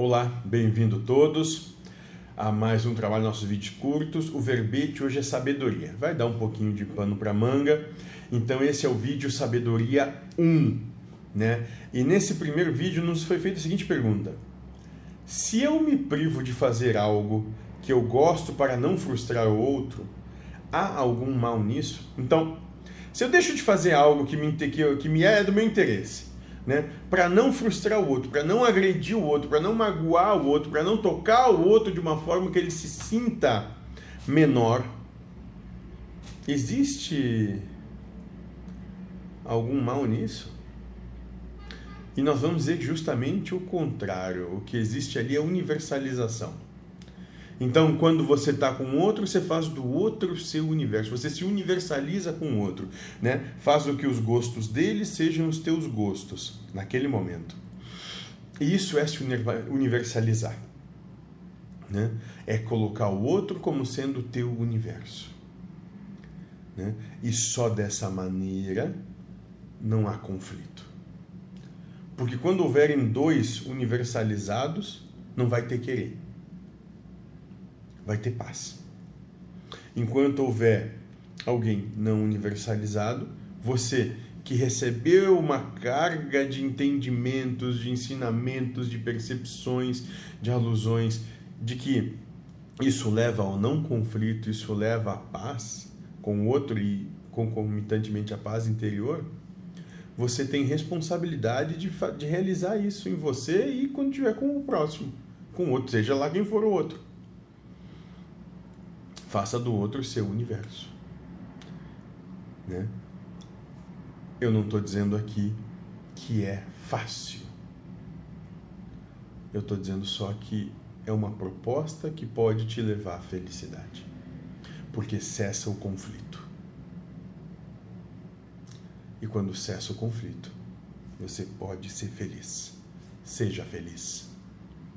Olá, bem-vindo todos a mais um trabalho nossos vídeos curtos. O verbete hoje é sabedoria. Vai dar um pouquinho de pano para manga. Então esse é o vídeo sabedoria 1, né? E nesse primeiro vídeo nos foi feita a seguinte pergunta: Se eu me privo de fazer algo que eu gosto para não frustrar o outro, há algum mal nisso? Então, se eu deixo de fazer algo que me, que, que me é do meu interesse, né? Para não frustrar o outro, para não agredir o outro, para não magoar o outro, para não tocar o outro de uma forma que ele se sinta menor. Existe algum mal nisso? E nós vamos dizer justamente o contrário. O que existe ali é universalização. Então, quando você está com outro, você faz do outro seu universo. Você se universaliza com o outro, né? Faz o que os gostos dele sejam os teus gostos naquele momento. E isso é se universalizar, né? É colocar o outro como sendo o teu universo, né? E só dessa maneira não há conflito. Porque quando houverem dois universalizados, não vai ter querer vai ter paz. Enquanto houver alguém não universalizado, você que recebeu uma carga de entendimentos, de ensinamentos, de percepções, de alusões, de que isso leva ao não conflito, isso leva à paz com o outro e concomitantemente à paz interior, você tem responsabilidade de, de realizar isso em você e quando tiver com o próximo, com o outro, seja lá quem for o outro. Faça do outro seu universo. Né? Eu não estou dizendo aqui que é fácil. Eu estou dizendo só que é uma proposta que pode te levar à felicidade. Porque cessa o conflito. E quando cessa o conflito, você pode ser feliz. Seja feliz.